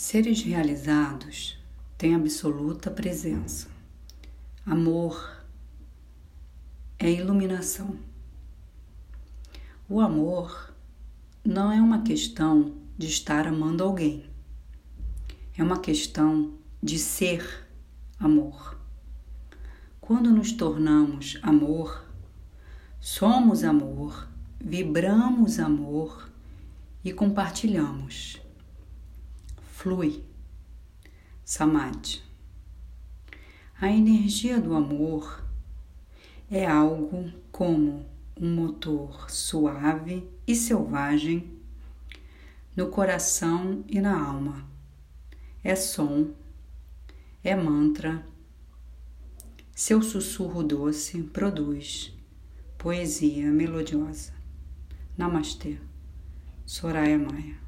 Seres realizados têm absoluta presença. Amor é iluminação. O amor não é uma questão de estar amando alguém, é uma questão de ser amor. Quando nos tornamos amor, somos amor, vibramos amor e compartilhamos. Flui. Samadhi. A energia do amor é algo como um motor suave e selvagem no coração e na alma. É som, é mantra. Seu sussurro doce produz poesia melodiosa. Namastê. Soraya Maia